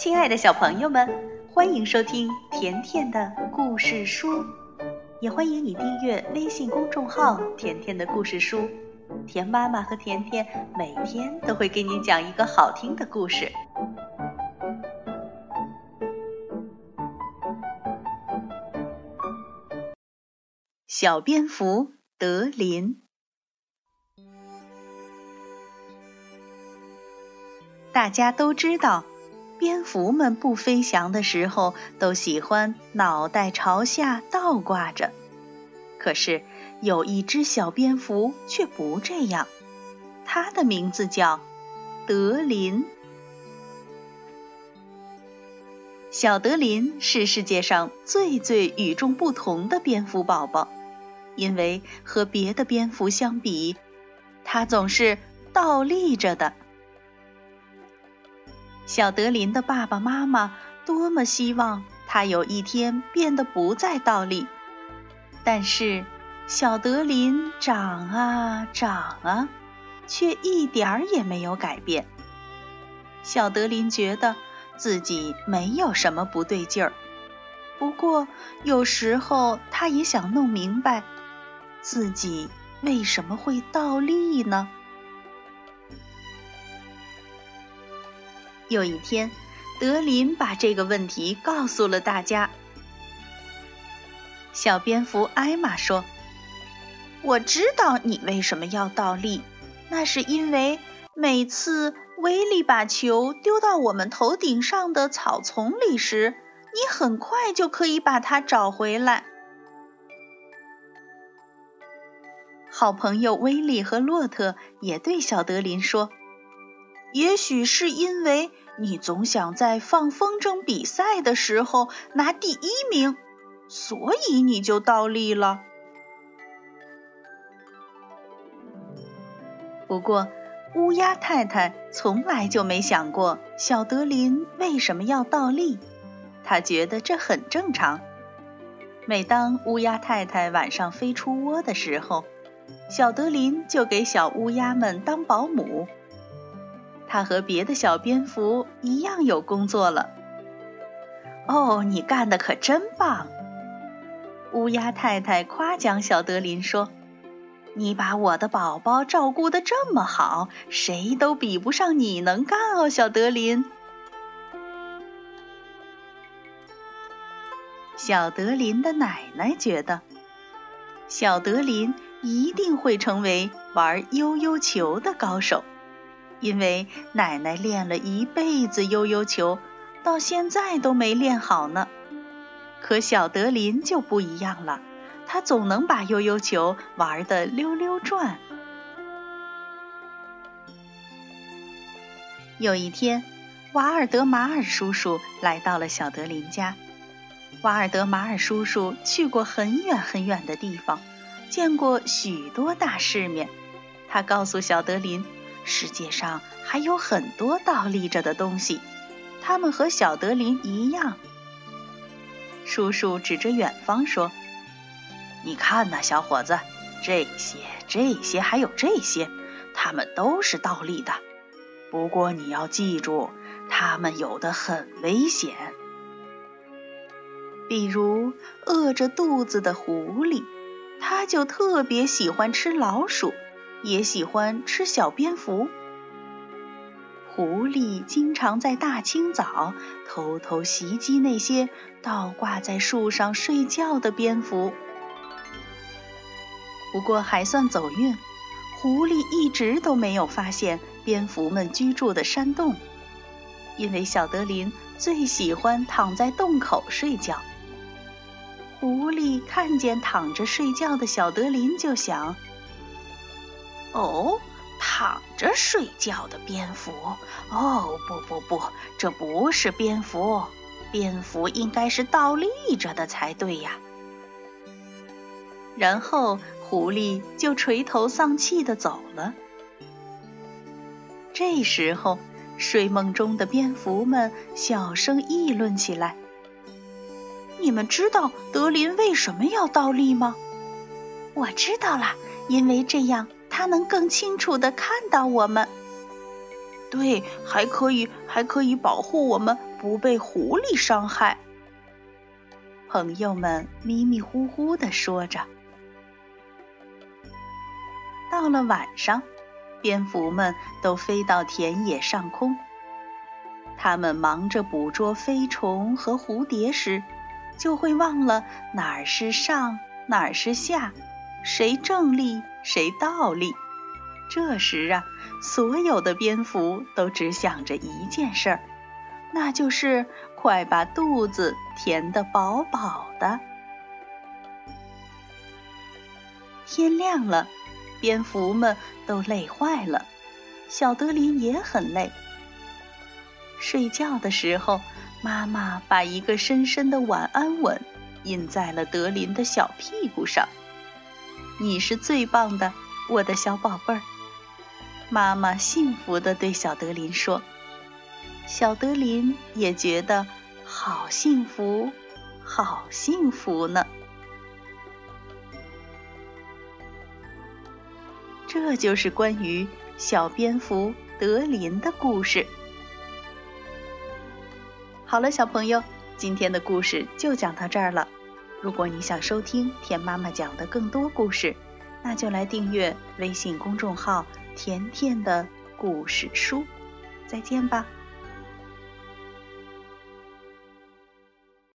亲爱的小朋友们，欢迎收听甜甜的故事书，也欢迎你订阅微信公众号“甜甜的故事书”。甜妈妈和甜甜每天都会给你讲一个好听的故事。小蝙蝠德林，大家都知道。蝙蝠们不飞翔的时候，都喜欢脑袋朝下倒挂着。可是有一只小蝙蝠却不这样，它的名字叫德林。小德林是世界上最最与众不同的蝙蝠宝宝，因为和别的蝙蝠相比，它总是倒立着的。小德林的爸爸妈妈多么希望他有一天变得不再倒立，但是小德林长啊长啊，却一点儿也没有改变。小德林觉得自己没有什么不对劲儿，不过有时候他也想弄明白自己为什么会倒立呢？有一天，德林把这个问题告诉了大家。小蝙蝠艾玛说：“我知道你为什么要倒立，那是因为每次威利把球丢到我们头顶上的草丛里时，你很快就可以把它找回来。”好朋友威利和洛特也对小德林说：“也许是因为。”你总想在放风筝比赛的时候拿第一名，所以你就倒立了。不过，乌鸦太太从来就没想过小德林为什么要倒立，她觉得这很正常。每当乌鸦太太晚上飞出窝的时候，小德林就给小乌鸦们当保姆。他和别的小蝙蝠一样有工作了。哦，你干的可真棒！乌鸦太太夸奖小德林说：“你把我的宝宝照顾的这么好，谁都比不上你能干哦，小德林。”小德林的奶奶觉得，小德林一定会成为玩悠悠球的高手。因为奶奶练了一辈子悠悠球，到现在都没练好呢。可小德林就不一样了，他总能把悠悠球玩得溜溜转。有一天，瓦尔德马尔叔叔来到了小德林家。瓦尔德马尔叔叔去过很远很远的地方，见过许多大世面。他告诉小德林。世界上还有很多倒立着的东西，它们和小德林一样。叔叔指着远方说：“你看呐，小伙子，这些、这些还有这些，它们都是倒立的。不过你要记住，它们有的很危险。比如饿着肚子的狐狸，它就特别喜欢吃老鼠。”也喜欢吃小蝙蝠。狐狸经常在大清早偷偷袭击那些倒挂在树上睡觉的蝙蝠。不过还算走运，狐狸一直都没有发现蝙蝠们居住的山洞，因为小德林最喜欢躺在洞口睡觉。狐狸看见躺着睡觉的小德林，就想。哦，躺着睡觉的蝙蝠。哦，不不不，这不是蝙蝠，蝙蝠应该是倒立着的才对呀。然后狐狸就垂头丧气的走了。这时候，睡梦中的蝙蝠们小声议论起来：“你们知道德林为什么要倒立吗？”我知道了，因为这样。他能更清楚地看到我们。对，还可以，还可以保护我们不被狐狸伤害。朋友们迷迷糊糊地说着。到了晚上，蝙蝠们都飞到田野上空。他们忙着捕捉飞虫和蝴蝶时，就会忘了哪儿是上，哪儿是下，谁正立，谁倒立。这时啊，所有的蝙蝠都只想着一件事儿，那就是快把肚子填得饱饱的。天亮了，蝙蝠们都累坏了，小德林也很累。睡觉的时候，妈妈把一个深深的晚安吻印在了德林的小屁股上。你是最棒的，我的小宝贝儿。妈妈幸福地对小德林说：“小德林也觉得好幸福，好幸福呢。”这就是关于小蝙蝠德林的故事。好了，小朋友，今天的故事就讲到这儿了。如果你想收听甜妈妈讲的更多故事，那就来订阅微信公众号。甜甜的故事书，再见吧。